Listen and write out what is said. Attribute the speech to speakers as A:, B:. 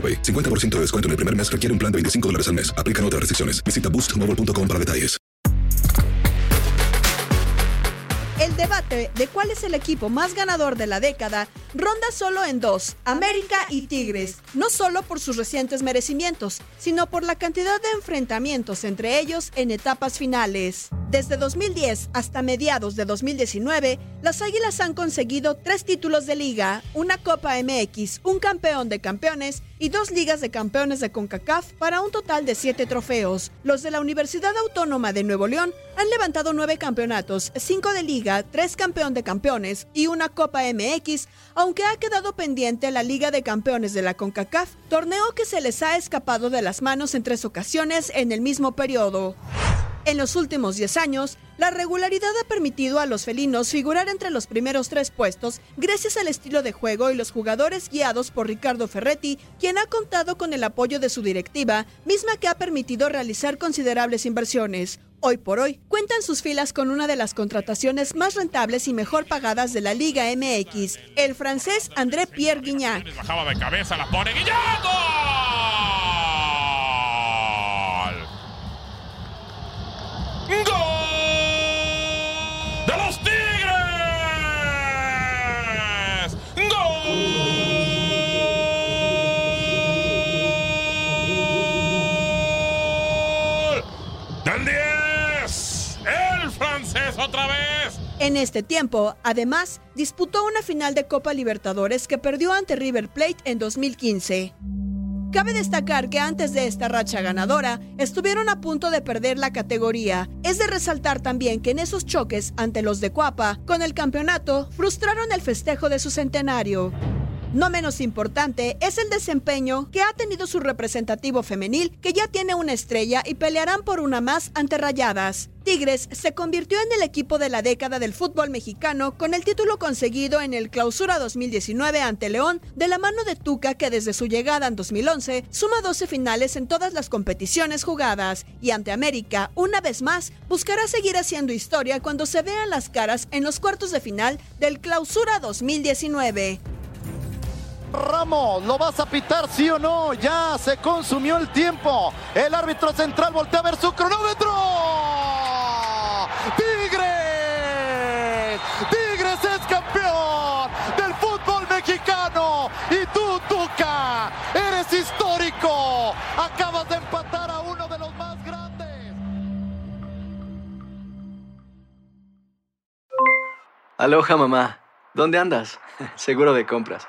A: AroPay. 50% de descuento en el primer mes requiere un plan de 25 dólares al mes. Aplican otras restricciones. Visita boostmobile.com para detalles.
B: El debate de cuál es el equipo más ganador de la década ronda solo en dos, América y Tigres, no solo por sus recientes merecimientos, sino por la cantidad de enfrentamientos entre ellos en etapas finales. Desde 2010 hasta mediados de 2019, las Águilas han conseguido tres títulos de liga, una Copa MX, un campeón de campeones y dos ligas de campeones de CONCACAF para un total de siete trofeos. Los de la Universidad Autónoma de Nuevo León han levantado nueve campeonatos, cinco de liga, tres campeón de campeones y una Copa MX, aunque ha quedado pendiente la Liga de Campeones de la CONCACAF, torneo que se les ha escapado de las manos en tres ocasiones en el mismo periodo. En los últimos 10 años, la regularidad ha permitido a los felinos figurar entre los primeros tres puestos gracias al estilo de juego y los jugadores guiados por Ricardo Ferretti, quien ha contado con el apoyo de su directiva, misma que ha permitido realizar considerables inversiones. Hoy por hoy, cuentan sus filas con una de las contrataciones más rentables y mejor pagadas de la Liga MX, el francés André Pierre Guignac.
C: Bajaba de cabeza, la pone Guiñac.
B: En este tiempo, además, disputó una final de Copa Libertadores que perdió ante River Plate en 2015. Cabe destacar que antes de esta racha ganadora, estuvieron a punto de perder la categoría. Es de resaltar también que en esos choques ante los de Cuapa, con el campeonato, frustraron el festejo de su centenario. No menos importante es el desempeño que ha tenido su representativo femenil, que ya tiene una estrella y pelearán por una más ante Rayadas. Tigres se convirtió en el equipo de la década del fútbol mexicano con el título conseguido en el Clausura 2019 ante León de la mano de Tuca que desde su llegada en 2011 suma 12 finales en todas las competiciones jugadas y ante América una vez más buscará seguir haciendo historia cuando se vean las caras en los cuartos de final del Clausura 2019.
D: Ramos, ¿lo vas a pitar sí o no? Ya se consumió el tiempo. El árbitro central voltea a ver su cronómetro. ¡Tigres! ¡Tigres es campeón del fútbol mexicano! Y tú, Tuca, eres histórico. Acabas de empatar a uno de los más grandes.
E: Aloha mamá, ¿dónde andas? Seguro de compras.